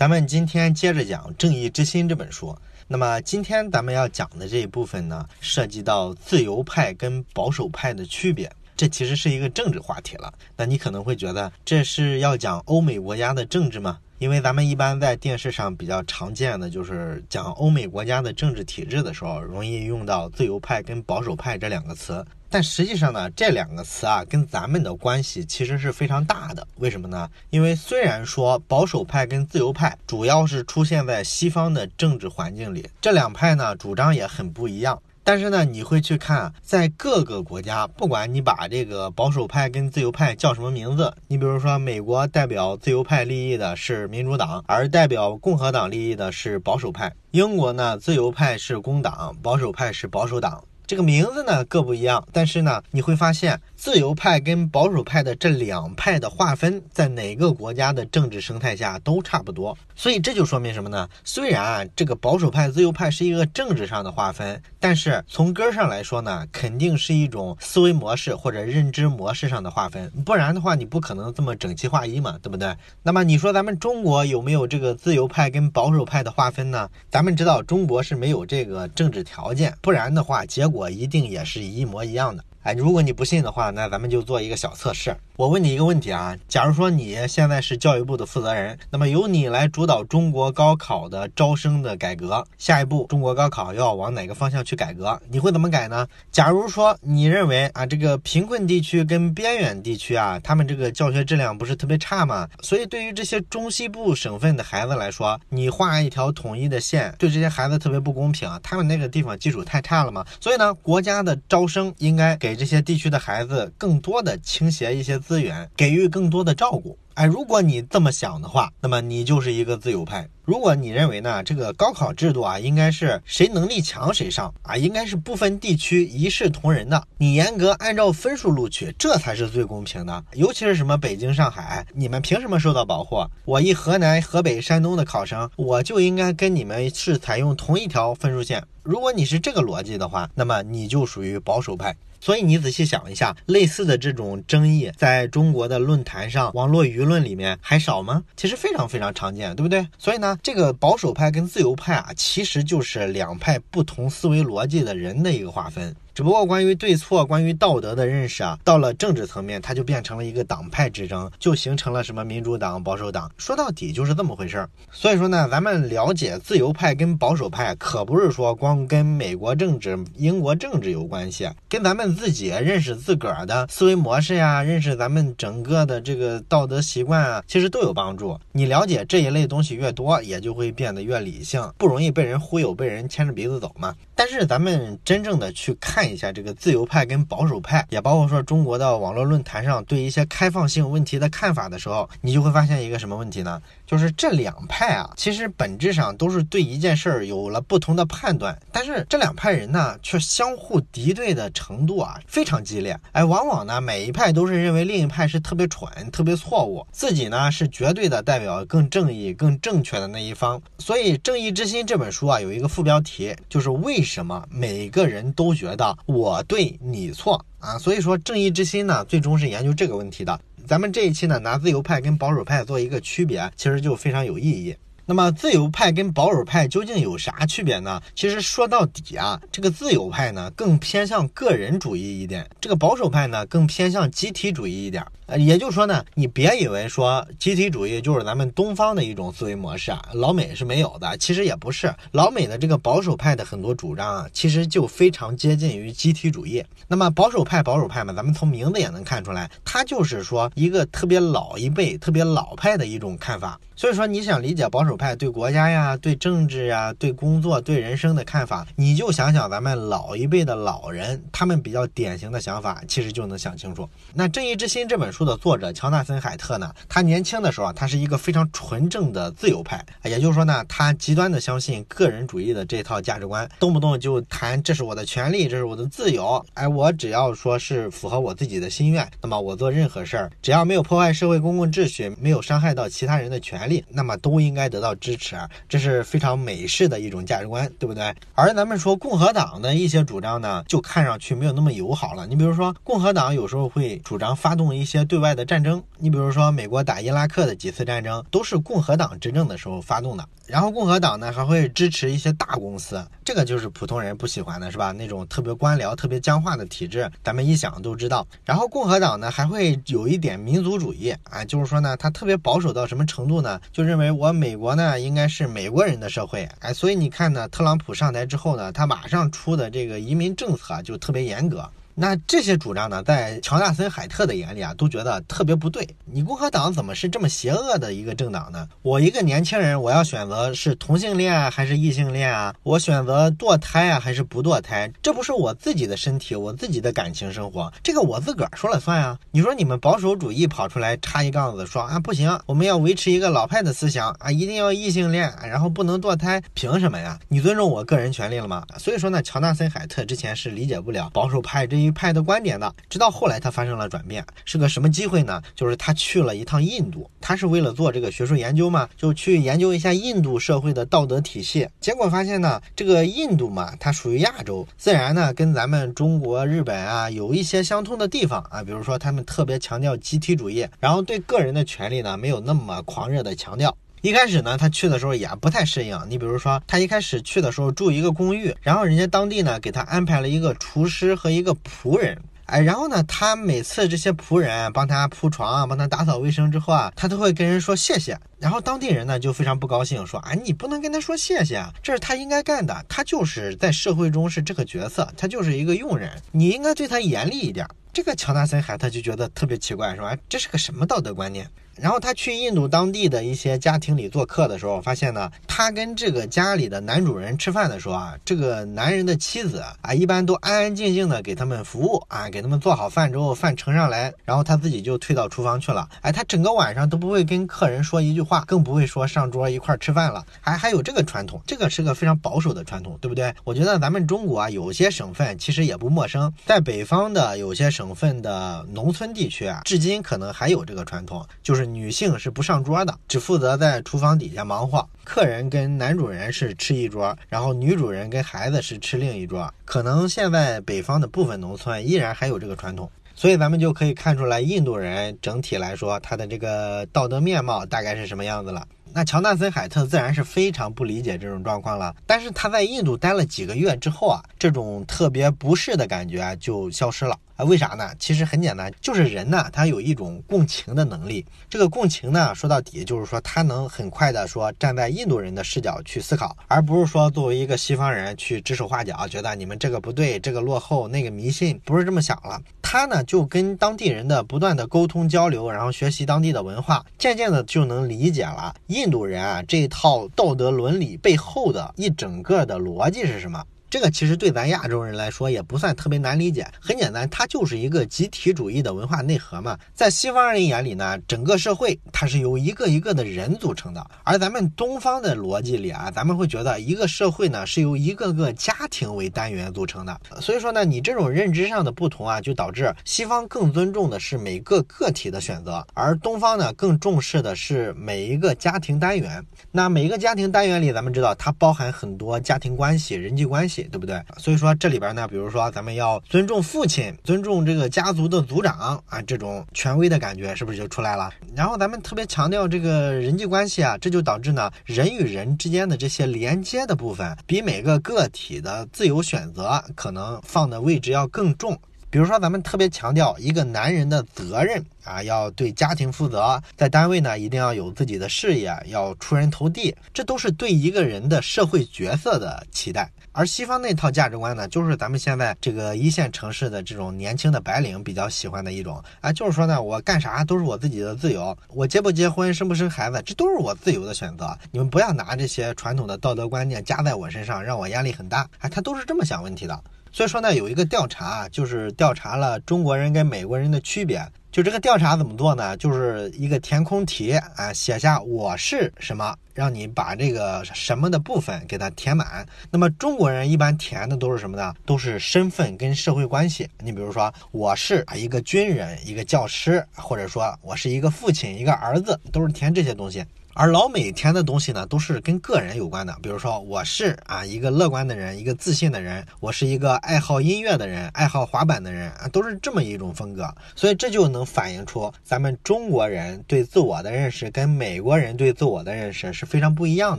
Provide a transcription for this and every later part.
咱们今天接着讲《正义之心》这本书。那么今天咱们要讲的这一部分呢，涉及到自由派跟保守派的区别。这其实是一个政治话题了。那你可能会觉得这是要讲欧美国家的政治吗？因为咱们一般在电视上比较常见的就是讲欧美国家的政治体制的时候，容易用到自由派跟保守派这两个词。但实际上呢，这两个词啊，跟咱们的关系其实是非常大的。为什么呢？因为虽然说保守派跟自由派主要是出现在西方的政治环境里，这两派呢主张也很不一样。但是呢，你会去看，在各个国家，不管你把这个保守派跟自由派叫什么名字，你比如说美国代表自由派利益的是民主党，而代表共和党利益的是保守派；英国呢，自由派是工党，保守派是保守党。这个名字呢各不一样，但是呢，你会发现自由派跟保守派的这两派的划分，在哪个国家的政治生态下都差不多。所以这就说明什么呢？虽然啊，这个保守派、自由派是一个政治上的划分，但是从根上来说呢，肯定是一种思维模式或者认知模式上的划分。不然的话，你不可能这么整齐划一嘛，对不对？那么你说咱们中国有没有这个自由派跟保守派的划分呢？咱们知道中国是没有这个政治条件，不然的话，结果。我一定也是一模一样的。哎，如果你不信的话，那咱们就做一个小测试。我问你一个问题啊，假如说你现在是教育部的负责人，那么由你来主导中国高考的招生的改革，下一步中国高考要往哪个方向去改革？你会怎么改呢？假如说你认为啊，这个贫困地区跟边远地区啊，他们这个教学质量不是特别差吗？所以对于这些中西部省份的孩子来说，你画一条统一的线，对这些孩子特别不公平啊。他们那个地方基础太差了嘛？所以呢，国家的招生应该。给这些地区的孩子更多的倾斜一些资源，给予更多的照顾。哎，如果你这么想的话，那么你就是一个自由派。如果你认为呢，这个高考制度啊，应该是谁能力强谁上啊，应该是不分地区一视同仁的，你严格按照分数录取，这才是最公平的。尤其是什么北京、上海，你们凭什么受到保护？我一河南、河北、山东的考生，我就应该跟你们是采用同一条分数线。如果你是这个逻辑的话，那么你就属于保守派。所以你仔细想一下，类似的这种争议，在中国的论坛上、网络舆论里面还少吗？其实非常非常常见，对不对？所以呢，这个保守派跟自由派啊，其实就是两派不同思维逻辑的人的一个划分。只不过关于对错、关于道德的认识啊，到了政治层面，它就变成了一个党派之争，就形成了什么民主党、保守党。说到底就是这么回事儿。所以说呢，咱们了解自由派跟保守派，可不是说光跟美国政治、英国政治有关系，跟咱们自己认识自个儿的思维模式呀，认识咱们整个的这个道德习惯啊，其实都有帮助。你了解这一类东西越多，也就会变得越理性，不容易被人忽悠、被人牵着鼻子走嘛。但是咱们真正的去看。一下这个自由派跟保守派，也包括说中国的网络论坛上对一些开放性问题的看法的时候，你就会发现一个什么问题呢？就是这两派啊，其实本质上都是对一件事儿有了不同的判断，但是这两派人呢，却相互敌对的程度啊非常激烈。哎，往往呢，每一派都是认为另一派是特别蠢、特别错误，自己呢是绝对的代表更正义、更正确的那一方。所以，《正义之心》这本书啊，有一个副标题，就是为什么每个人都觉得。我对你错啊，所以说正义之心呢，最终是研究这个问题的。咱们这一期呢，拿自由派跟保守派做一个区别，其实就非常有意义。那么自由派跟保守派究竟有啥区别呢？其实说到底啊，这个自由派呢更偏向个人主义一点，这个保守派呢更偏向集体主义一点。也就是说呢，你别以为说集体主义就是咱们东方的一种思维模式啊，老美是没有的。其实也不是，老美的这个保守派的很多主张啊，其实就非常接近于集体主义。那么保守派，保守派嘛，咱们从名字也能看出来，它就是说一个特别老一辈、特别老派的一种看法。所以说，你想理解保守派对国家呀、对政治呀、对工作、对人生的看法，你就想想咱们老一辈的老人，他们比较典型的想法，其实就能想清楚。那《正义之心》这本书书的作者乔纳森·海特呢，他年轻的时候啊，他是一个非常纯正的自由派，也就是说呢，他极端的相信个人主义的这套价值观，动不动就谈这是我的权利，这是我的自由，哎，我只要说是符合我自己的心愿，那么我做任何事儿，只要没有破坏社会公共秩序，没有伤害到其他人的权利。那么都应该得到支持啊，这是非常美式的一种价值观，对不对？而咱们说共和党的一些主张呢，就看上去没有那么友好了。你比如说，共和党有时候会主张发动一些对外的战争。你比如说，美国打伊拉克的几次战争都是共和党执政的时候发动的。然后共和党呢还会支持一些大公司，这个就是普通人不喜欢的，是吧？那种特别官僚、特别僵化的体制，咱们一想都知道。然后共和党呢还会有一点民族主义啊，就是说呢，他特别保守到什么程度呢？就认为我美国呢应该是美国人的社会，哎，所以你看呢，特朗普上台之后呢，他马上出的这个移民政策就特别严格。那这些主张呢，在乔纳森·海特的眼里啊，都觉得特别不对。你共和党怎么是这么邪恶的一个政党呢？我一个年轻人，我要选择是同性恋啊还是异性恋啊？我选择堕胎啊还是不堕胎？这不是我自己的身体，我自己的感情生活，这个我自个儿说了算啊！你说你们保守主义跑出来插一杠子说啊，不行，我们要维持一个老派的思想啊，一定要异性恋，然后不能堕胎，凭什么呀？你尊重我个人权利了吗？所以说呢，乔纳森·海特之前是理解不了保守派这一。派的观点的，直到后来他发生了转变，是个什么机会呢？就是他去了一趟印度，他是为了做这个学术研究嘛，就去研究一下印度社会的道德体系。结果发现呢，这个印度嘛，它属于亚洲，自然呢跟咱们中国、日本啊有一些相通的地方啊，比如说他们特别强调集体主义，然后对个人的权利呢没有那么狂热的强调。一开始呢，他去的时候也不太适应。你比如说，他一开始去的时候住一个公寓，然后人家当地呢给他安排了一个厨师和一个仆人。哎，然后呢，他每次这些仆人帮他铺床、帮他打扫卫生之后啊，他都会跟人说谢谢。然后当地人呢就非常不高兴，说啊，你不能跟他说谢谢啊，这是他应该干的，他就是在社会中是这个角色，他就是一个佣人，你应该对他严厉一点。这个乔纳森海特就觉得特别奇怪，是吧？这是个什么道德观念？然后他去印度当地的一些家庭里做客的时候，发现呢，他跟这个家里的男主人吃饭的时候啊，这个男人的妻子啊，一般都安安静静的给他们服务啊，给他们做好饭之后，饭盛上来，然后他自己就退到厨房去了。哎，他整个晚上都不会跟客人说一句话，更不会说上桌一块吃饭了。还还有这个传统，这个是个非常保守的传统，对不对？我觉得咱们中国啊，有些省份其实也不陌生，在北方的有些省份的农村地区啊，至今可能还有这个传统，就是。女性是不上桌的，只负责在厨房底下忙活。客人跟男主人是吃一桌，然后女主人跟孩子是吃另一桌。可能现在北方的部分农村依然还有这个传统，所以咱们就可以看出来，印度人整体来说他的这个道德面貌大概是什么样子了。那乔纳森·海特自然是非常不理解这种状况了。但是他在印度待了几个月之后啊，这种特别不适的感觉就消失了。为啥呢？其实很简单，就是人呢，他有一种共情的能力。这个共情呢，说到底就是说，他能很快的说站在印度人的视角去思考，而不是说作为一个西方人去指手画脚，觉得你们这个不对，这个落后，那个迷信，不是这么想了。他呢，就跟当地人的不断的沟通交流，然后学习当地的文化，渐渐的就能理解了印度人啊这一套道德伦理背后的一整个的逻辑是什么。这个其实对咱亚洲人来说也不算特别难理解，很简单，它就是一个集体主义的文化内核嘛。在西方人眼里呢，整个社会它是由一个一个的人组成的，而咱们东方的逻辑里啊，咱们会觉得一个社会呢是由一个个家庭为单元组成的。所以说呢，你这种认知上的不同啊，就导致西方更尊重的是每个个体的选择，而东方呢更重视的是每一个家庭单元。那每一个家庭单元里，咱们知道它包含很多家庭关系、人际关系。对不对？所以说这里边呢，比如说咱们要尊重父亲，尊重这个家族的族长啊，这种权威的感觉是不是就出来了？然后咱们特别强调这个人际关系啊，这就导致呢，人与人之间的这些连接的部分，比每个个体的自由选择可能放的位置要更重。比如说，咱们特别强调一个男人的责任啊，要对家庭负责，在单位呢一定要有自己的事业，要出人头地，这都是对一个人的社会角色的期待。而西方那套价值观呢，就是咱们现在这个一线城市的这种年轻的白领比较喜欢的一种啊，就是说呢，我干啥都是我自己的自由，我结不结婚、生不生孩子，这都是我自由的选择。你们不要拿这些传统的道德观念加在我身上，让我压力很大。哎，他都是这么想问题的。所以说呢，有一个调查，就是调查了中国人跟美国人的区别。就这个调查怎么做呢？就是一个填空题啊，写下我是什么，让你把这个什么的部分给它填满。那么中国人一般填的都是什么呢？都是身份跟社会关系。你比如说，我是一个军人，一个教师，或者说我是一个父亲，一个儿子，都是填这些东西。而老美填的东西呢，都是跟个人有关的，比如说我是啊一个乐观的人，一个自信的人，我是一个爱好音乐的人，爱好滑板的人啊，都是这么一种风格。所以这就能反映出咱们中国人对自我的认识跟美国人对自我的认识是非常不一样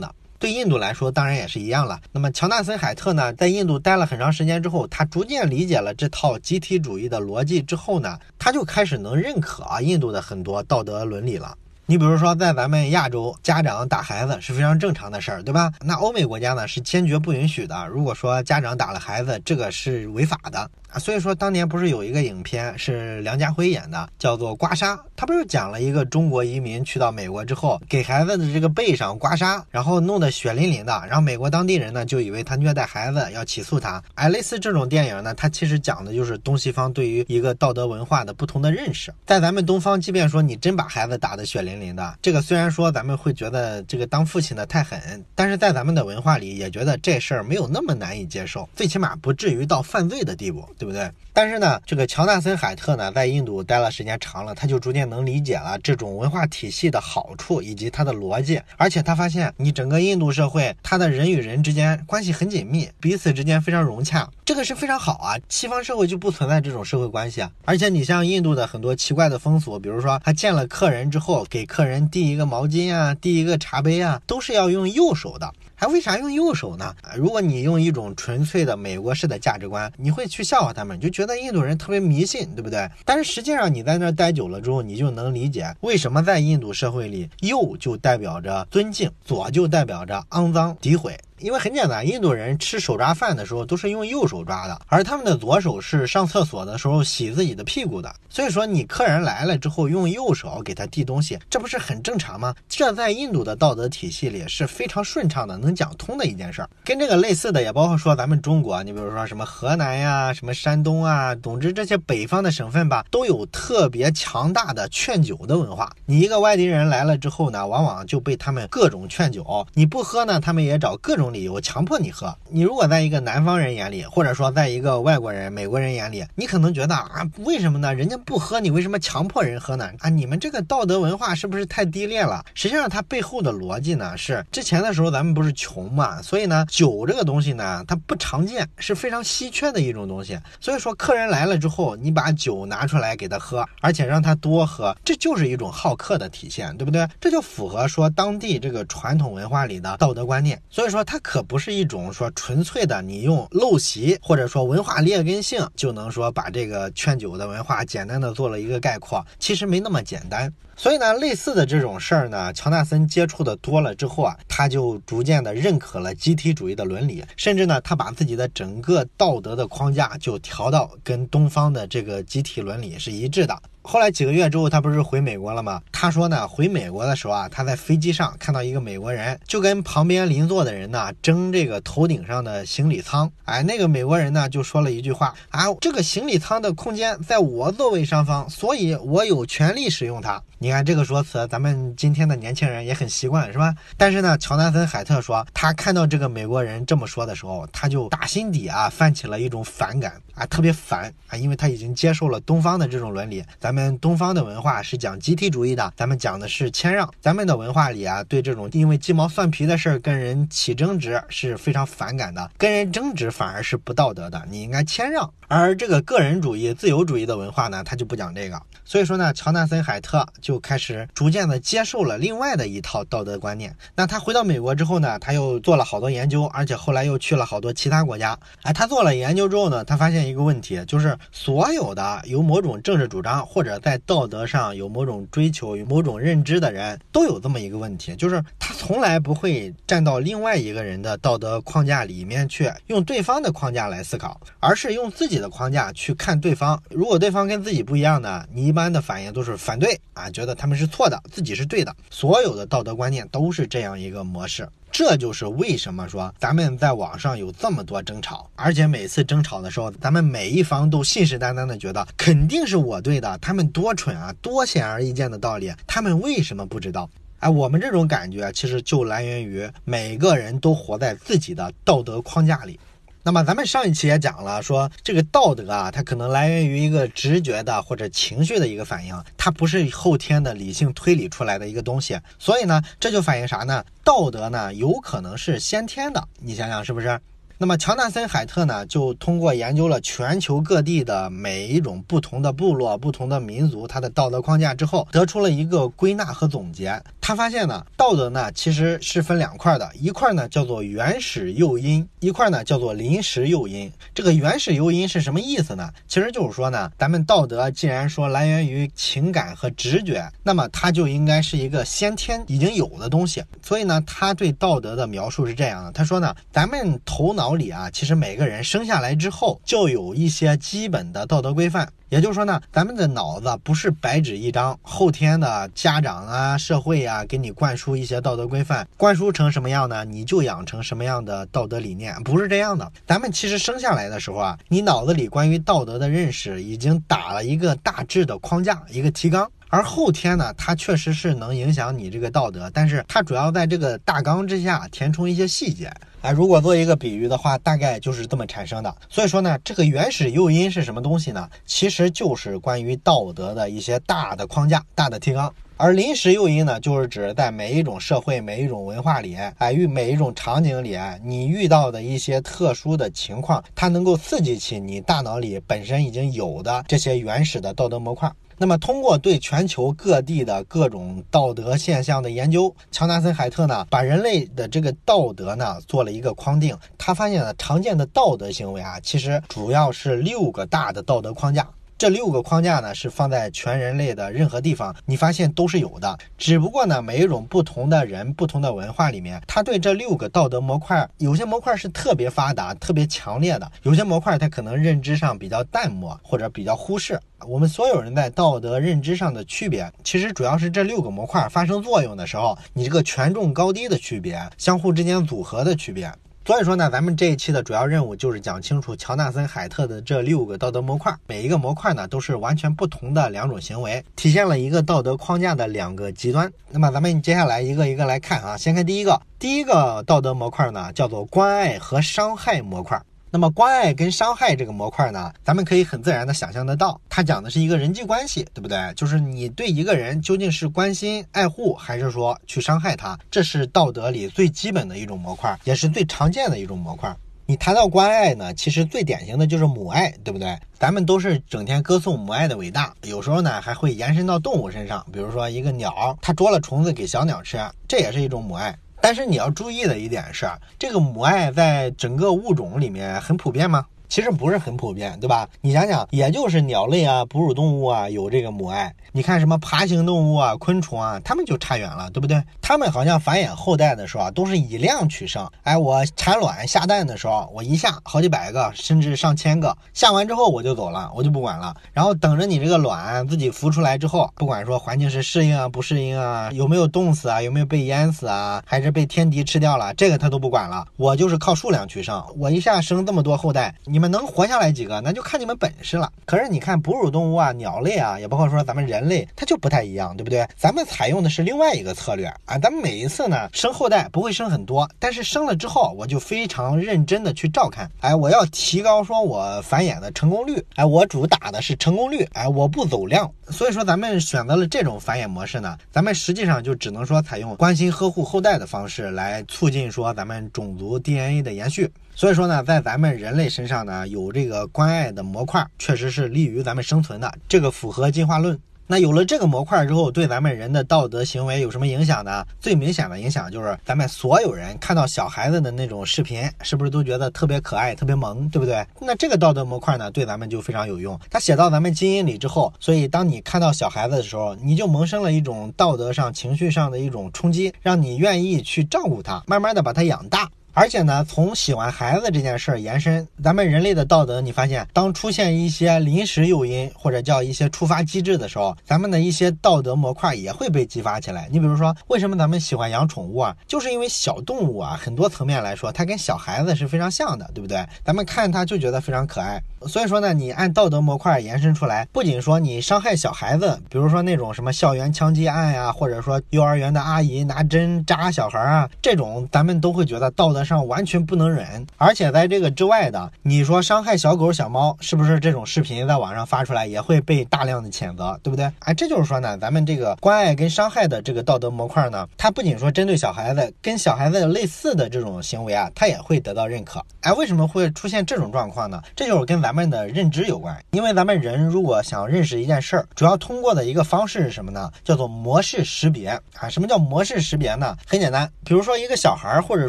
的。对印度来说，当然也是一样了。那么乔纳森·海特呢，在印度待了很长时间之后，他逐渐理解了这套集体主义的逻辑之后呢，他就开始能认可啊印度的很多道德伦理了。你比如说，在咱们亚洲，家长打孩子是非常正常的事儿，对吧？那欧美国家呢，是坚决不允许的。如果说家长打了孩子，这个是违法的。啊，所以说当年不是有一个影片是梁家辉演的，叫做《刮痧》，他不是讲了一个中国移民去到美国之后，给孩子的这个背上刮痧，然后弄得血淋淋的，然后美国当地人呢就以为他虐待孩子，要起诉他。哎，类似这种电影呢，它其实讲的就是东西方对于一个道德文化的不同的认识。在咱们东方，即便说你真把孩子打得血淋淋的，这个虽然说咱们会觉得这个当父亲的太狠，但是在咱们的文化里也觉得这事儿没有那么难以接受，最起码不至于到犯罪的地步。对不对？但是呢，这个乔纳森·海特呢，在印度待了时间长了，他就逐渐能理解了这种文化体系的好处以及它的逻辑。而且他发现，你整个印度社会，它的人与人之间关系很紧密，彼此之间非常融洽，这个是非常好啊。西方社会就不存在这种社会关系啊。而且你像印度的很多奇怪的风俗，比如说他见了客人之后，给客人递一个毛巾啊，递一个茶杯啊，都是要用右手的。他为啥用右手呢？如果你用一种纯粹的美国式的价值观，你会去笑话他们，就觉得印度人特别迷信，对不对？但是实际上你在那儿待久了之后，你就能理解为什么在印度社会里，右就代表着尊敬，左就代表着肮脏诋毁。因为很简单，印度人吃手抓饭的时候都是用右手抓的，而他们的左手是上厕所的时候洗自己的屁股的。所以说，你客人来了之后用右手给他递东西，这不是很正常吗？这在印度的道德体系里是非常顺畅的，能讲通的一件事儿。跟这个类似的也包括说咱们中国，你比如说什么河南呀、什么山东啊，总之这些北方的省份吧，都有特别强大的劝酒的文化。你一个外地人来了之后呢，往往就被他们各种劝酒，你不喝呢，他们也找各种。理由强迫你喝，你如果在一个南方人眼里，或者说在一个外国人、美国人眼里，你可能觉得啊，为什么呢？人家不喝，你为什么强迫人喝呢？啊，你们这个道德文化是不是太低劣了？实际上，它背后的逻辑呢，是之前的时候咱们不是穷嘛，所以呢，酒这个东西呢，它不常见，是非常稀缺的一种东西。所以说，客人来了之后，你把酒拿出来给他喝，而且让他多喝，这就是一种好客的体现，对不对？这就符合说当地这个传统文化里的道德观念。所以说，它。可不是一种说纯粹的，你用陋习或者说文化劣根性就能说把这个劝酒的文化简单的做了一个概括，其实没那么简单。所以呢，类似的这种事儿呢，乔纳森接触的多了之后啊，他就逐渐的认可了集体主义的伦理，甚至呢，他把自己的整个道德的框架就调到跟东方的这个集体伦理是一致的。后来几个月之后，他不是回美国了吗？他说呢，回美国的时候啊，他在飞机上看到一个美国人，就跟旁边邻座的人呢争这个头顶上的行李舱。哎，那个美国人呢就说了一句话啊，这个行李舱的空间在我座位上方，所以我有权利使用它。你看这个说辞，咱们今天的年轻人也很习惯，是吧？但是呢，乔纳森·海特说，他看到这个美国人这么说的时候，他就打心底啊泛起了一种反感啊，特别烦啊，因为他已经接受了东方的这种伦理。咱咱们东方的文化是讲集体主义的，咱们讲的是谦让。咱们的文化里啊，对这种因为鸡毛蒜皮的事儿跟人起争执是非常反感的，跟人争执反而是不道德的，你应该谦让。而这个个人主义、自由主义的文化呢，他就不讲这个。所以说呢，乔纳森·海特就开始逐渐的接受了另外的一套道德观念。那他回到美国之后呢，他又做了好多研究，而且后来又去了好多其他国家。哎，他做了研究之后呢，他发现一个问题，就是所有的有某种政治主张或或者在道德上有某种追求、有某种认知的人，都有这么一个问题，就是他从来不会站到另外一个人的道德框架里面去，用对方的框架来思考，而是用自己的框架去看对方。如果对方跟自己不一样呢，你一。般的反应都是反对啊，觉得他们是错的，自己是对的。所有的道德观念都是这样一个模式，这就是为什么说咱们在网上有这么多争吵，而且每次争吵的时候，咱们每一方都信誓旦旦的觉得肯定是我对的，他们多蠢啊，多显而易见的道理，他们为什么不知道？哎，我们这种感觉其实就来源于每个人都活在自己的道德框架里。那么咱们上一期也讲了，说这个道德啊，它可能来源于一个直觉的或者情绪的一个反应，它不是后天的理性推理出来的一个东西。所以呢，这就反映啥呢？道德呢，有可能是先天的。你想想是不是？那么乔纳森·海特呢，就通过研究了全球各地的每一种不同的部落、不同的民族，它的道德框架之后，得出了一个归纳和总结。他发现呢，道德呢其实是分两块的，一块呢叫做原始诱因，一块呢叫做临时诱因。这个原始诱因是什么意思呢？其实就是说呢，咱们道德既然说来源于情感和直觉，那么它就应该是一个先天已经有的东西。所以呢，他对道德的描述是这样的：他说呢，咱们头脑里啊，其实每个人生下来之后就有一些基本的道德规范。也就是说呢，咱们的脑子不是白纸一张，后天的家长啊、社会啊给你灌输一些道德规范，灌输成什么样呢？你就养成什么样的道德理念，不是这样的。咱们其实生下来的时候啊，你脑子里关于道德的认识已经打了一个大致的框架，一个提纲。而后天呢，它确实是能影响你这个道德，但是它主要在这个大纲之下填充一些细节。哎，如果做一个比喻的话，大概就是这么产生的。所以说呢，这个原始诱因是什么东西呢？其实就是关于道德的一些大的框架、大的提纲。而临时诱因呢，就是指在每一种社会、每一种文化里，哎，与每一种场景里，你遇到的一些特殊的情况，它能够刺激起你大脑里本身已经有的这些原始的道德模块。那么，通过对全球各地的各种道德现象的研究，乔纳森·海特呢，把人类的这个道德呢做了一个框定。他发现呢，常见的道德行为啊，其实主要是六个大的道德框架。这六个框架呢，是放在全人类的任何地方，你发现都是有的。只不过呢，每一种不同的人、不同的文化里面，他对这六个道德模块，有些模块是特别发达、特别强烈的，有些模块他可能认知上比较淡漠或者比较忽视。我们所有人在道德认知上的区别，其实主要是这六个模块发生作用的时候，你这个权重高低的区别，相互之间组合的区别。所以说呢，咱们这一期的主要任务就是讲清楚乔纳森·海特的这六个道德模块，每一个模块呢都是完全不同的两种行为，体现了一个道德框架的两个极端。那么咱们接下来一个一个来看啊，先看第一个，第一个道德模块呢叫做关爱和伤害模块。那么关爱跟伤害这个模块呢，咱们可以很自然的想象得到，它讲的是一个人际关系，对不对？就是你对一个人究竟是关心爱护，还是说去伤害他？这是道德里最基本的一种模块，也是最常见的一种模块。你谈到关爱呢，其实最典型的就是母爱，对不对？咱们都是整天歌颂母爱的伟大，有时候呢还会延伸到动物身上，比如说一个鸟，它捉了虫子给小鸟吃，这也是一种母爱。但是你要注意的一点是，这个母爱在整个物种里面很普遍吗？其实不是很普遍，对吧？你想想，也就是鸟类啊、哺乳动物啊有这个母爱。你看什么爬行动物啊、昆虫啊，它们就差远了，对不对？它们好像繁衍后代的时候啊，都是以量取胜。哎，我产卵下蛋的时候，我一下好几百个，甚至上千个，下完之后我就走了，我就不管了。然后等着你这个卵自己孵出来之后，不管说环境是适应啊、不适应啊，有没有冻死啊、有没有被淹死啊，还是被天敌吃掉了，这个它都不管了。我就是靠数量取胜，我一下生这么多后代，你。们能活下来几个，那就看你们本事了。可是你看哺乳动物啊、鸟类啊，也包括说咱们人类，它就不太一样，对不对？咱们采用的是另外一个策略啊。咱们每一次呢生后代不会生很多，但是生了之后，我就非常认真的去照看。哎，我要提高说我繁衍的成功率。哎，我主打的是成功率。哎，我不走量。所以说咱们选择了这种繁衍模式呢，咱们实际上就只能说采用关心呵护后代的方式来促进说咱们种族 DNA 的延续。所以说呢，在咱们人类身上呢，有这个关爱的模块，确实是利于咱们生存的。这个符合进化论。那有了这个模块之后，对咱们人的道德行为有什么影响呢？最明显的影响就是，咱们所有人看到小孩子的那种视频，是不是都觉得特别可爱、特别萌，对不对？那这个道德模块呢，对咱们就非常有用。它写到咱们基因里之后，所以当你看到小孩子的时候，你就萌生了一种道德上、情绪上的一种冲击，让你愿意去照顾他，慢慢的把他养大。而且呢，从喜欢孩子这件事儿延伸，咱们人类的道德，你发现，当出现一些临时诱因或者叫一些触发机制的时候，咱们的一些道德模块也会被激发起来。你比如说，为什么咱们喜欢养宠物啊？就是因为小动物啊，很多层面来说，它跟小孩子是非常像的，对不对？咱们看它就觉得非常可爱。所以说呢，你按道德模块延伸出来，不仅说你伤害小孩子，比如说那种什么校园枪击案呀，或者说幼儿园的阿姨拿针扎小孩啊，这种咱们都会觉得道德上完全不能忍。而且在这个之外的，你说伤害小狗小猫，是不是这种视频在网上发出来也会被大量的谴责，对不对？哎，这就是说呢，咱们这个关爱跟伤害的这个道德模块呢，它不仅说针对小孩子，跟小孩子类似的这种行为啊，它也会得到认可。哎，为什么会出现这种状况呢？这就是跟咱咱们的认知有关。因为咱们人如果想认识一件事儿，主要通过的一个方式是什么呢？叫做模式识别啊。什么叫模式识别呢？很简单，比如说一个小孩或者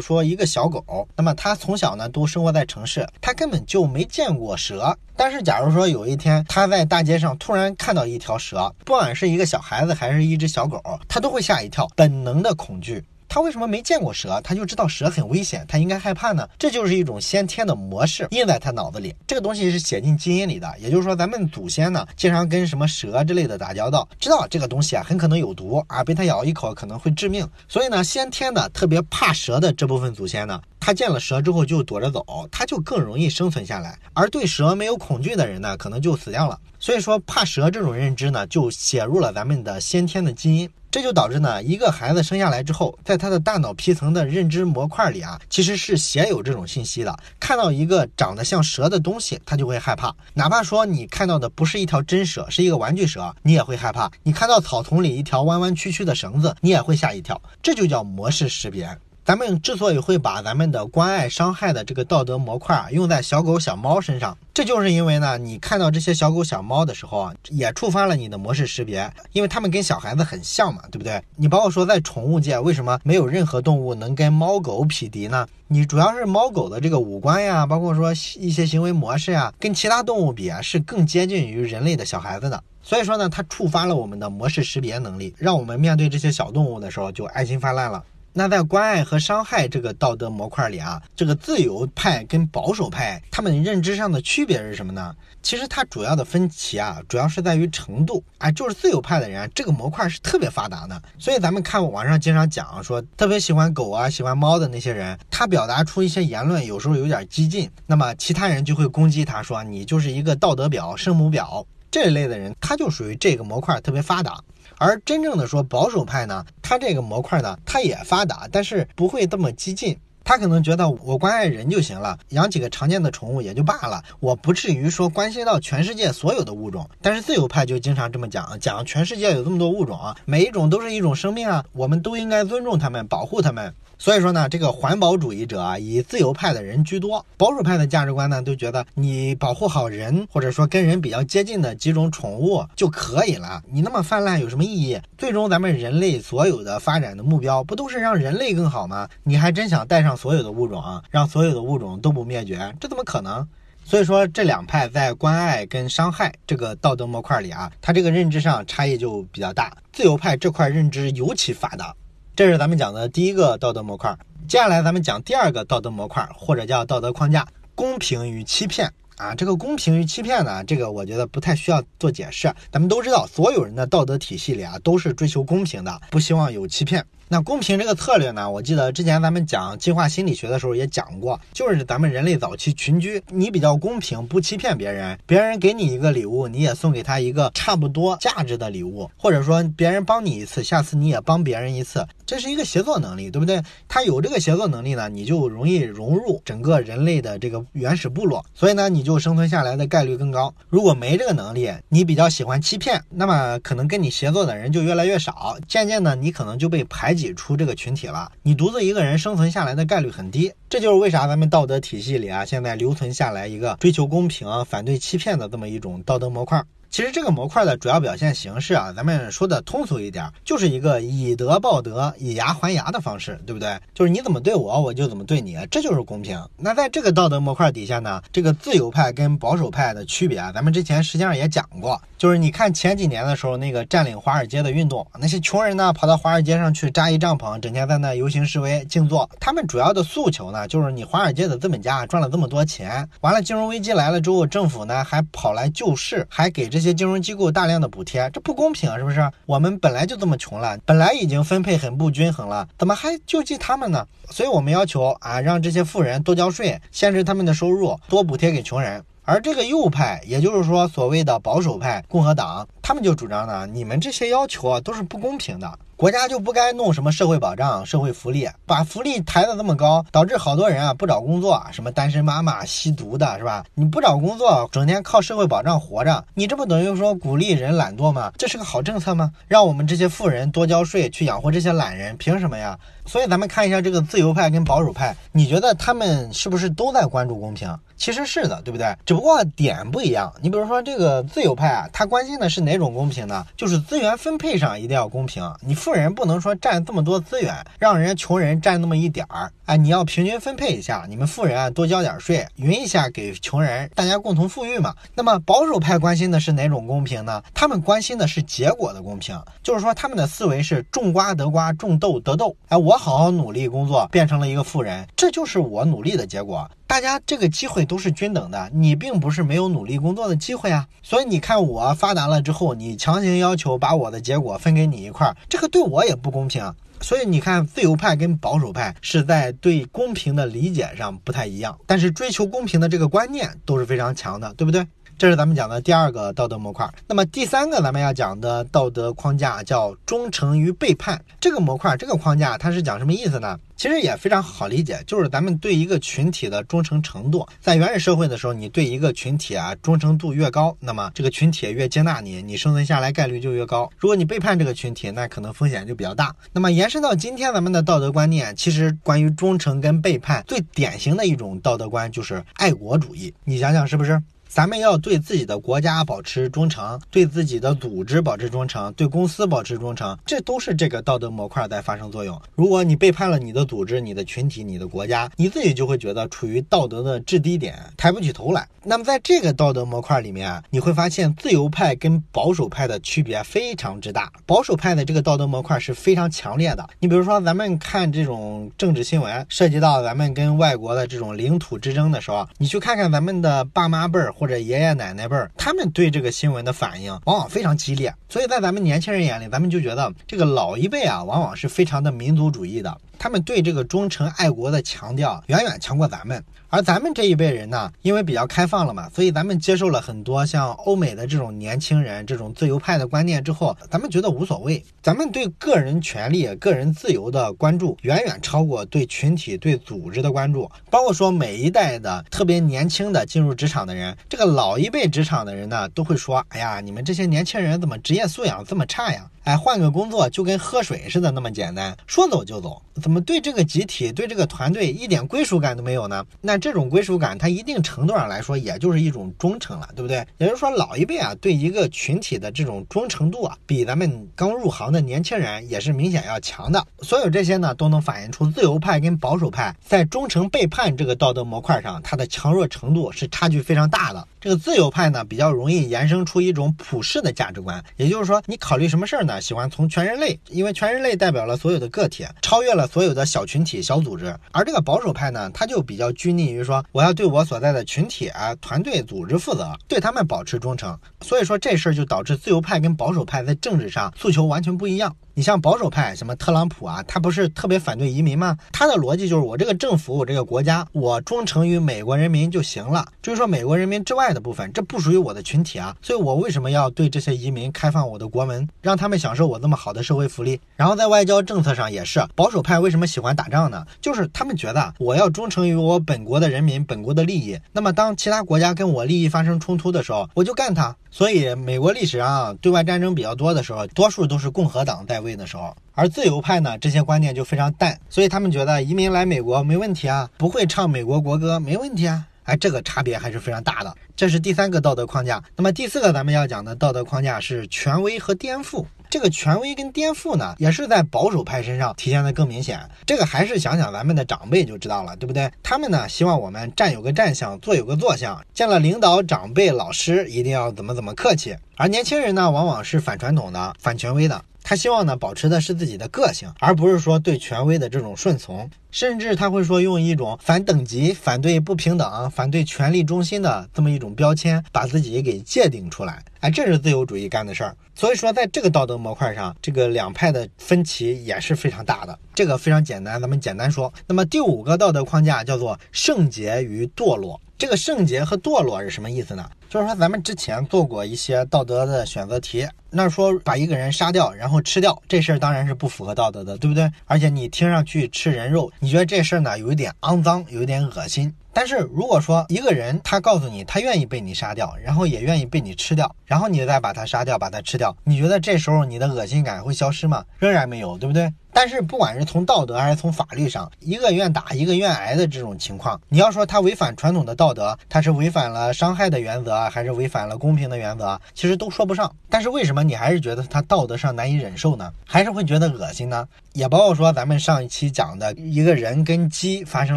说一个小狗，那么他从小呢都生活在城市，他根本就没见过蛇。但是假如说有一天他在大街上突然看到一条蛇，不管是一个小孩子还是一只小狗，他都会吓一跳，本能的恐惧。他为什么没见过蛇，他就知道蛇很危险，他应该害怕呢？这就是一种先天的模式印在他脑子里，这个东西是写进基因里的。也就是说，咱们祖先呢，经常跟什么蛇之类的打交道，知道这个东西啊很可能有毒啊，被它咬一口可能会致命。所以呢，先天的特别怕蛇的这部分祖先呢，他见了蛇之后就躲着走，他就更容易生存下来。而对蛇没有恐惧的人呢，可能就死掉了。所以说，怕蛇这种认知呢，就写入了咱们的先天的基因。这就导致呢，一个孩子生下来之后，在他的大脑皮层的认知模块里啊，其实是写有这种信息的。看到一个长得像蛇的东西，他就会害怕。哪怕说你看到的不是一条真蛇，是一个玩具蛇，你也会害怕。你看到草丛里一条弯弯曲曲的绳子，你也会吓一跳。这就叫模式识别。咱们之所以会把咱们的关爱伤害的这个道德模块啊用在小狗小猫身上，这就是因为呢，你看到这些小狗小猫的时候啊，也触发了你的模式识别，因为它们跟小孩子很像嘛，对不对？你包括说在宠物界，为什么没有任何动物能跟猫狗匹敌呢？你主要是猫狗的这个五官呀，包括说一些行为模式呀，跟其他动物比啊，是更接近于人类的小孩子的。所以说呢，它触发了我们的模式识别能力，让我们面对这些小动物的时候就爱心泛滥了。那在关爱和伤害这个道德模块里啊，这个自由派跟保守派他们认知上的区别是什么呢？其实它主要的分歧啊，主要是在于程度。哎，就是自由派的人，这个模块是特别发达的。所以咱们看网上经常讲说，特别喜欢狗啊、喜欢猫的那些人，他表达出一些言论，有时候有点激进，那么其他人就会攻击他说你就是一个道德婊、圣母婊这一类的人，他就属于这个模块特别发达。而真正的说保守派呢，他这个模块呢，他也发达，但是不会这么激进。他可能觉得我关爱人就行了，养几个常见的宠物也就罢了，我不至于说关心到全世界所有的物种。但是自由派就经常这么讲，讲全世界有这么多物种啊，每一种都是一种生命啊，我们都应该尊重他们，保护他们。所以说呢，这个环保主义者啊，以自由派的人居多。保守派的价值观呢，都觉得你保护好人，或者说跟人比较接近的几种宠物就可以了。你那么泛滥有什么意义？最终咱们人类所有的发展的目标，不都是让人类更好吗？你还真想带上所有的物种啊，让所有的物种都不灭绝？这怎么可能？所以说，这两派在关爱跟伤害这个道德模块里啊，它这个认知上差异就比较大。自由派这块认知尤其发达。这是咱们讲的第一个道德模块，接下来咱们讲第二个道德模块，或者叫道德框架：公平与欺骗啊。这个公平与欺骗呢，这个我觉得不太需要做解释，咱们都知道，所有人的道德体系里啊，都是追求公平的，不希望有欺骗。那公平这个策略呢？我记得之前咱们讲进化心理学的时候也讲过，就是咱们人类早期群居，你比较公平，不欺骗别人，别人给你一个礼物，你也送给他一个差不多价值的礼物，或者说别人帮你一次，下次你也帮别人一次，这是一个协作能力，对不对？他有这个协作能力呢，你就容易融入整个人类的这个原始部落，所以呢，你就生存下来的概率更高。如果没这个能力，你比较喜欢欺骗，那么可能跟你协作的人就越来越少，渐渐的你可能就被排。挤出这个群体了，你独自一个人生存下来的概率很低，这就是为啥咱们道德体系里啊，现在留存下来一个追求公平、反对欺骗的这么一种道德模块。其实这个模块的主要表现形式啊，咱们说的通俗一点，就是一个以德报德、以牙还牙的方式，对不对？就是你怎么对我，我就怎么对你，这就是公平。那在这个道德模块底下呢，这个自由派跟保守派的区别啊，咱们之前实际上也讲过，就是你看前几年的时候那个占领华尔街的运动，那些穷人呢跑到华尔街上去扎一帐篷，整天在那游行示威、静坐，他们主要的诉求呢，就是你华尔街的资本家赚了这么多钱，完了金融危机来了之后，政府呢还跑来救市，还给这些。些金融机构大量的补贴，这不公平啊，是不是？我们本来就这么穷了，本来已经分配很不均衡了，怎么还救济他们呢？所以我们要求啊，让这些富人多交税，限制他们的收入，多补贴给穷人。而这个右派，也就是说所谓的保守派共和党，他们就主张呢，你们这些要求啊都是不公平的。国家就不该弄什么社会保障、社会福利，把福利抬得这么高，导致好多人啊不找工作，什么单身妈妈、吸毒的，是吧？你不找工作，整天靠社会保障活着，你这不等于说鼓励人懒惰吗？这是个好政策吗？让我们这些富人多交税去养活这些懒人，凭什么呀？所以咱们看一下这个自由派跟保守派，你觉得他们是不是都在关注公平？其实是的，对不对？只不过点不一样。你比如说这个自由派啊，他关心的是哪种公平呢？就是资源分配上一定要公平。你富人不能说占这么多资源，让人家穷人占那么一点儿。哎，你要平均分配一下，你们富人啊多交点税，匀一下给穷人，大家共同富裕嘛。那么保守派关心的是哪种公平呢？他们关心的是结果的公平，就是说他们的思维是种瓜得瓜，种豆得豆。哎，我好好努力工作，变成了一个富人，这就是我努力的结果。大家这个机会都是均等的，你并不是没有努力工作的机会啊。所以你看我发达了之后，你强行要求把我的结果分给你一块儿，这个对我也不公平。所以你看，自由派跟保守派是在对公平的理解上不太一样，但是追求公平的这个观念都是非常强的，对不对？这是咱们讲的第二个道德模块。那么第三个咱们要讲的道德框架叫忠诚与背叛。这个模块，这个框架它是讲什么意思呢？其实也非常好理解，就是咱们对一个群体的忠诚程度。在原始社会的时候，你对一个群体啊忠诚度越高，那么这个群体越接纳你，你生存下来概率就越高。如果你背叛这个群体，那可能风险就比较大。那么延伸到今天咱们的道德观念，其实关于忠诚跟背叛，最典型的一种道德观就是爱国主义。你想想是不是？咱们要对自己的国家保持忠诚，对自己的组织保持忠诚，对公司保持忠诚，这都是这个道德模块在发生作用。如果你背叛了你的组织、你的群体、你的国家，你自己就会觉得处于道德的制低点，抬不起头来。那么在这个道德模块里面，你会发现自由派跟保守派的区别非常之大。保守派的这个道德模块是非常强烈的。你比如说，咱们看这种政治新闻，涉及到咱们跟外国的这种领土之争的时候，你去看看咱们的爸妈辈儿。或者爷爷奶奶辈儿，他们对这个新闻的反应往往非常激烈，所以在咱们年轻人眼里，咱们就觉得这个老一辈啊，往往是非常的民族主义的。他们对这个忠诚爱国的强调远远强过咱们，而咱们这一辈人呢，因为比较开放了嘛，所以咱们接受了很多像欧美的这种年轻人这种自由派的观念之后，咱们觉得无所谓。咱们对个人权利、个人自由的关注远远超过对群体、对组织的关注。包括说每一代的特别年轻的进入职场的人，这个老一辈职场的人呢，都会说：“哎呀，你们这些年轻人怎么职业素养这么差呀？”哎，换个工作就跟喝水似的那么简单，说走就走，怎么对这个集体、对这个团队一点归属感都没有呢？那这种归属感，它一定程度上来说，也就是一种忠诚了，对不对？也就是说，老一辈啊，对一个群体的这种忠诚度啊，比咱们刚入行的年轻人也是明显要强的。所有这些呢，都能反映出自由派跟保守派在忠诚背叛这个道德模块上，它的强弱程度是差距非常大的。这个自由派呢，比较容易延伸出一种普世的价值观，也就是说，你考虑什么事儿呢？喜欢从全人类，因为全人类代表了所有的个体，超越了所有的小群体、小组织。而这个保守派呢，他就比较拘泥于说，我要对我所在的群体啊、团队、组织负责，对他们保持忠诚。所以说这事儿就导致自由派跟保守派在政治上诉求完全不一样。你像保守派，什么特朗普啊，他不是特别反对移民吗？他的逻辑就是我这个政府，我这个国家，我忠诚于美国人民就行了。至于说美国人民之外的部分，这不属于我的群体啊，所以我为什么要对这些移民开放我的国门，让他们享受我这么好的社会福利？然后在外交政策上也是，保守派为什么喜欢打仗呢？就是他们觉得我要忠诚于我本国的人民、本国的利益。那么当其他国家跟我利益发生冲突的时候，我就干他。所以美国历史上对外战争比较多的时候，多数都是共和党在位的时候，而自由派呢，这些观念就非常淡，所以他们觉得移民来美国没问题啊，不会唱美国国歌没问题啊，哎，这个差别还是非常大的。这是第三个道德框架。那么第四个咱们要讲的道德框架是权威和颠覆。这个权威跟颠覆呢，也是在保守派身上体现的更明显。这个还是想想咱们的长辈就知道了，对不对？他们呢，希望我们站有个站相，坐有个坐相，见了领导、长辈、老师，一定要怎么怎么客气。而年轻人呢，往往是反传统的、反权威的。他希望呢，保持的是自己的个性，而不是说对权威的这种顺从。甚至他会说用一种反等级、反对不平等、反对权力中心的这么一种标签，把自己给界定出来。哎，这是自由主义干的事儿。所以说，在这个道德模块上，这个两派的分歧也是非常大的。这个非常简单，咱们简单说。那么第五个道德框架叫做圣洁与堕落。这个圣洁和堕落是什么意思呢？就是说咱们之前做过一些道德的选择题，那说把一个人杀掉然后吃掉这事儿当然是不符合道德的，对不对？而且你听上去吃人肉，你觉得这事儿呢有一点肮脏，有一点恶心。但是如果说一个人他告诉你他愿意被你杀掉，然后也愿意被你吃掉，然后你再把他杀掉，把他吃掉，你觉得这时候你的恶心感会消失吗？仍然没有，对不对？但是不管是从道德还是从法律上，一个愿打一个愿挨的这种情况，你要说他违反传统的道德，他是违反了伤害的原则，还是违反了公平的原则，其实都说不上。但是为什么你还是觉得他道德上难以忍受呢？还是会觉得恶心呢？也包括说咱们上一期讲的一个人跟鸡发生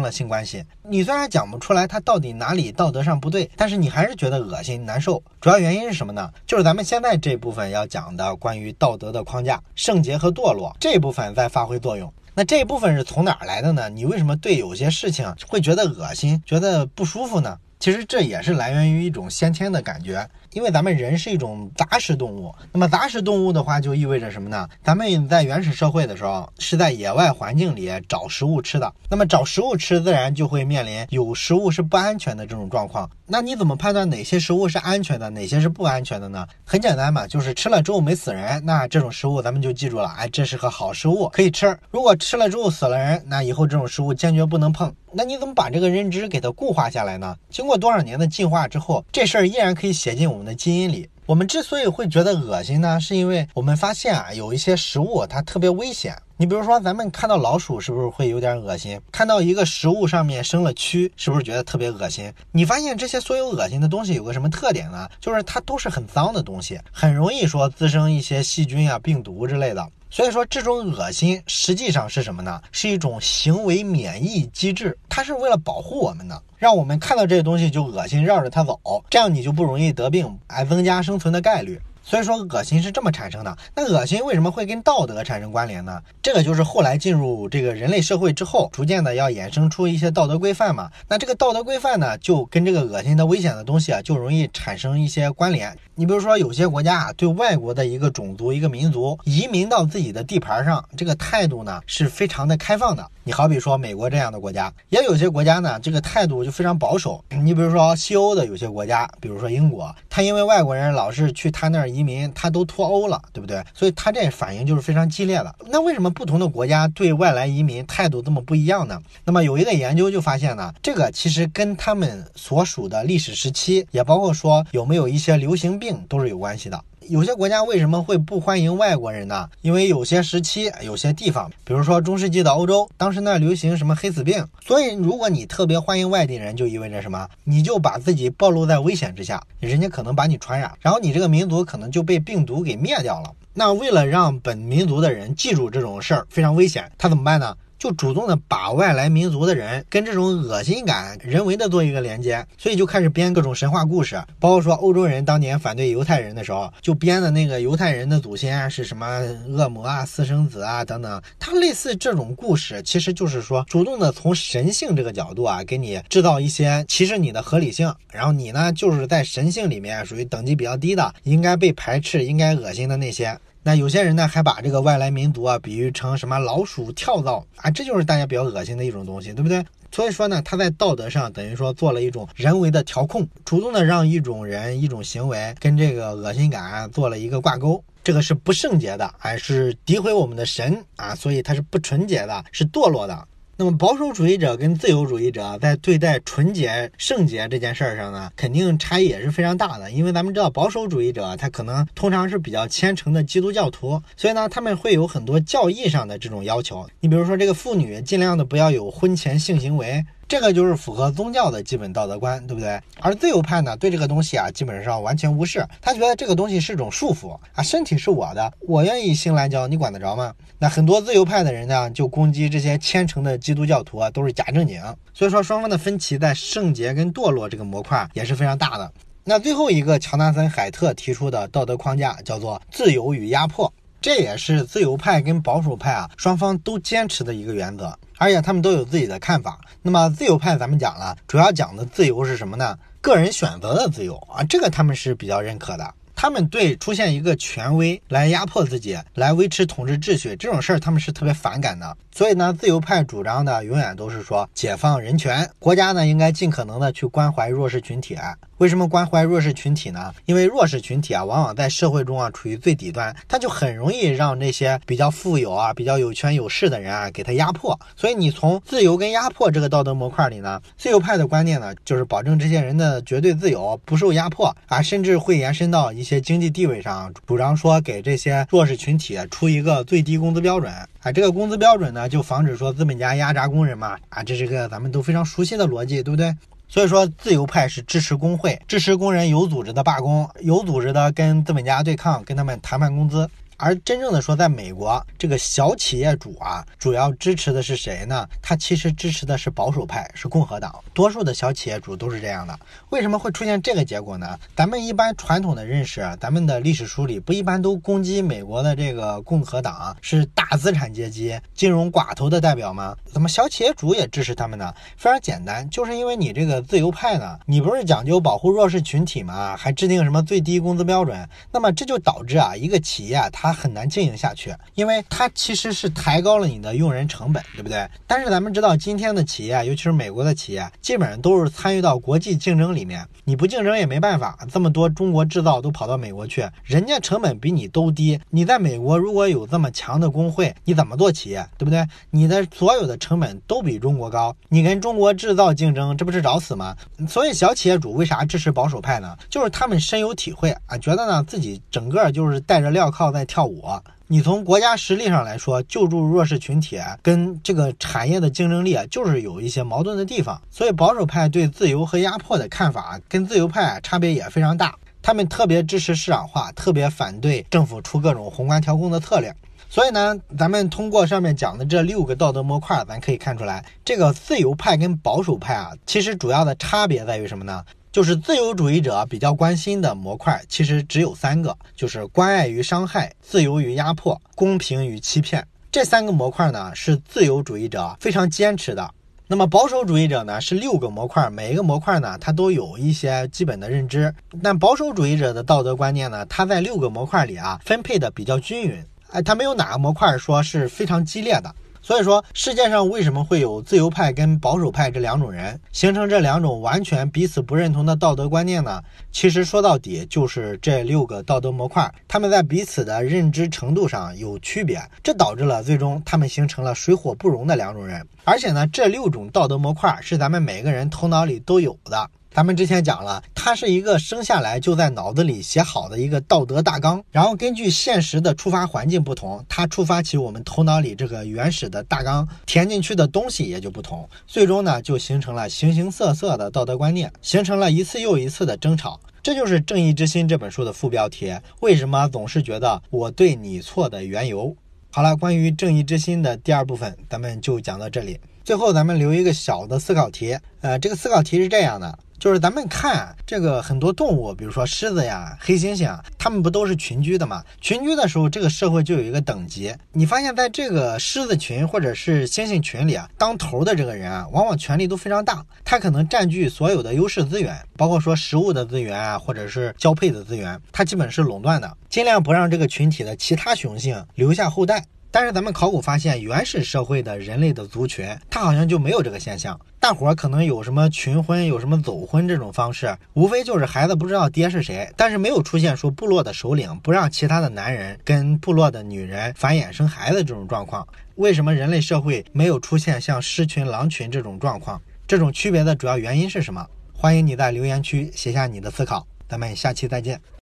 了性关系，你虽然讲不出来他到底哪里道德上不对，但是你还是觉得恶心难受。主要原因是什么呢？就是咱们现在这部分要讲的关于道德的框架、圣洁和堕落这部分在发挥作用。那这一部分是从哪儿来的呢？你为什么对有些事情会觉得恶心、觉得不舒服呢？其实这也是来源于一种先天的感觉。因为咱们人是一种杂食动物，那么杂食动物的话，就意味着什么呢？咱们在原始社会的时候，是在野外环境里找食物吃的。那么找食物吃，自然就会面临有食物是不安全的这种状况。那你怎么判断哪些食物是安全的，哪些是不安全的呢？很简单嘛，就是吃了之后没死人，那这种食物咱们就记住了，哎，这是个好食物，可以吃。如果吃了之后死了人，那以后这种食物坚决不能碰。那你怎么把这个认知给它固化下来呢？经过多少年的进化之后，这事儿依然可以写进我 我们的基因里。我们之所以会觉得恶心呢，是因为我们发现啊，有一些食物它特别危险。你比如说，咱们看到老鼠是不是会有点恶心？看到一个食物上面生了蛆，是不是觉得特别恶心？你发现这些所有恶心的东西有个什么特点呢？就是它都是很脏的东西，很容易说滋生一些细菌啊、病毒之类的。所以说，这种恶心实际上是什么呢？是一种行为免疫机制，它是为了保护我们的，让我们看到这些东西就恶心，绕着它走，这样你就不容易得病，还，增加生存的概率。所以说，恶心是这么产生的。那恶心为什么会跟道德产生关联呢？这个就是后来进入这个人类社会之后，逐渐的要衍生出一些道德规范嘛。那这个道德规范呢，就跟这个恶心的危险的东西啊，就容易产生一些关联。你比如说，有些国家啊，对外国的一个种族、一个民族移民到自己的地盘上，这个态度呢是非常的开放的。你好比说美国这样的国家，也有些国家呢，这个态度就非常保守。你比如说西欧的有些国家，比如说英国，他因为外国人老是去他那儿移民，他都脱欧了，对不对？所以他这反应就是非常激烈的。那为什么不同的国家对外来移民态度这么不一样呢？那么有一个研究就发现呢，这个其实跟他们所属的历史时期，也包括说有没有一些流行病都是有关系的。有些国家为什么会不欢迎外国人呢？因为有些时期、有些地方，比如说中世纪的欧洲，当时呢流行什么黑死病，所以如果你特别欢迎外地人，就意味着什么？你就把自己暴露在危险之下，人家可能把你传染，然后你这个民族可能就被病毒给灭掉了。那为了让本民族的人记住这种事儿非常危险，他怎么办呢？就主动的把外来民族的人跟这种恶心感人为的做一个连接，所以就开始编各种神话故事，包括说欧洲人当年反对犹太人的时候，就编的那个犹太人的祖先是什么恶魔啊、私生子啊等等。它类似这种故事，其实就是说主动的从神性这个角度啊，给你制造一些歧视你的合理性，然后你呢就是在神性里面属于等级比较低的，应该被排斥、应该恶心的那些。那有些人呢，还把这个外来民族啊比喻成什么老鼠跳蚤啊，这就是大家比较恶心的一种东西，对不对？所以说呢，他在道德上等于说做了一种人为的调控，主动的让一种人一种行为跟这个恶心感做了一个挂钩，这个是不圣洁的，还是诋毁我们的神啊？所以它是不纯洁的，是堕落的。那么保守主义者跟自由主义者在对待纯洁、圣洁这件事儿上呢，肯定差异也是非常大的。因为咱们知道，保守主义者他可能通常是比较虔诚的基督教徒，所以呢，他们会有很多教义上的这种要求。你比如说，这个妇女尽量的不要有婚前性行为。这个就是符合宗教的基本道德观，对不对？而自由派呢，对这个东西啊，基本上完全无视。他觉得这个东西是种束缚啊，身体是我的，我愿意性滥交，你管得着吗？那很多自由派的人呢，就攻击这些虔诚的基督教徒啊，都是假正经。所以说，双方的分歧在圣洁跟堕落这个模块也是非常大的。那最后一个，乔纳森·海特提出的道德框架叫做自由与压迫，这也是自由派跟保守派啊双方都坚持的一个原则。而且他们都有自己的看法。那么自由派咱们讲了，主要讲的自由是什么呢？个人选择的自由啊，这个他们是比较认可的。他们对出现一个权威来压迫自己，来维持统治秩序这种事儿，他们是特别反感的。所以呢，自由派主张的永远都是说解放人权，国家呢应该尽可能的去关怀弱势群体。为什么关怀弱势群体呢？因为弱势群体啊，往往在社会中啊处于最底端，他就很容易让那些比较富有啊、比较有权有势的人啊给他压迫。所以你从自由跟压迫这个道德模块里呢，自由派的观念呢，就是保证这些人的绝对自由，不受压迫啊，甚至会延伸到一些经济地位上，主张说给这些弱势群体出一个最低工资标准啊，这个工资标准呢，就防止说资本家压榨工人嘛啊，这是个咱们都非常熟悉的逻辑，对不对？所以说，自由派是支持工会，支持工人有组织的罢工，有组织的跟资本家对抗，跟他们谈判工资。而真正的说，在美国，这个小企业主啊，主要支持的是谁呢？他其实支持的是保守派，是共和党。多数的小企业主都是这样的。为什么会出现这个结果呢？咱们一般传统的认识，咱们的历史书里不一般都攻击美国的这个共和党是大资产阶级、金融寡头的代表吗？怎么小企业主也支持他们呢？非常简单，就是因为你这个自由派呢，你不是讲究保护弱势群体吗？还制定什么最低工资标准？那么这就导致啊，一个企业它。它很难经营下去，因为它其实是抬高了你的用人成本，对不对？但是咱们知道，今天的企业，尤其是美国的企业，基本上都是参与到国际竞争里面。你不竞争也没办法，这么多中国制造都跑到美国去，人家成本比你都低。你在美国如果有这么强的工会，你怎么做企业，对不对？你的所有的成本都比中国高，你跟中国制造竞争，这不是找死吗？所以小企业主为啥支持保守派呢？就是他们深有体会啊，觉得呢自己整个就是带着镣铐在跳。跳舞，你从国家实力上来说，救助弱势群体跟这个产业的竞争力啊，就是有一些矛盾的地方。所以保守派对自由和压迫的看法跟自由派差别也非常大。他们特别支持市场化，特别反对政府出各种宏观调控的策略。所以呢，咱们通过上面讲的这六个道德模块，咱可以看出来，这个自由派跟保守派啊，其实主要的差别在于什么呢？就是自由主义者比较关心的模块，其实只有三个，就是关爱与伤害、自由与压迫、公平与欺骗。这三个模块呢，是自由主义者非常坚持的。那么保守主义者呢，是六个模块，每一个模块呢，它都有一些基本的认知。但保守主义者的道德观念呢，它在六个模块里啊，分配的比较均匀。哎，它没有哪个模块说是非常激烈的。所以说，世界上为什么会有自由派跟保守派这两种人，形成这两种完全彼此不认同的道德观念呢？其实说到底，就是这六个道德模块，他们在彼此的认知程度上有区别，这导致了最终他们形成了水火不容的两种人。而且呢，这六种道德模块是咱们每个人头脑里都有的。咱们之前讲了，它是一个生下来就在脑子里写好的一个道德大纲，然后根据现实的触发环境不同，它触发起我们头脑里这个原始的大纲填进去的东西也就不同，最终呢就形成了形形色色的道德观念，形成了一次又一次的争吵。这就是《正义之心》这本书的副标题：为什么总是觉得我对你错的缘由。好了，关于《正义之心》的第二部分，咱们就讲到这里。最后，咱们留一个小的思考题，呃，这个思考题是这样的。就是咱们看这个很多动物，比如说狮子呀、黑猩猩啊，它们不都是群居的吗？群居的时候，这个社会就有一个等级。你发现在这个狮子群或者是猩猩群里啊，当头的这个人啊，往往权力都非常大，他可能占据所有的优势资源，包括说食物的资源啊，或者是交配的资源，他基本是垄断的，尽量不让这个群体的其他雄性留下后代。但是咱们考古发现，原始社会的人类的族群，它好像就没有这个现象。大伙儿可能有什么群婚，有什么走婚这种方式，无非就是孩子不知道爹是谁，但是没有出现说部落的首领不让其他的男人跟部落的女人繁衍生孩子这种状况。为什么人类社会没有出现像狮群、狼群这种状况？这种区别的主要原因是什么？欢迎你在留言区写下你的思考。咱们下期再见。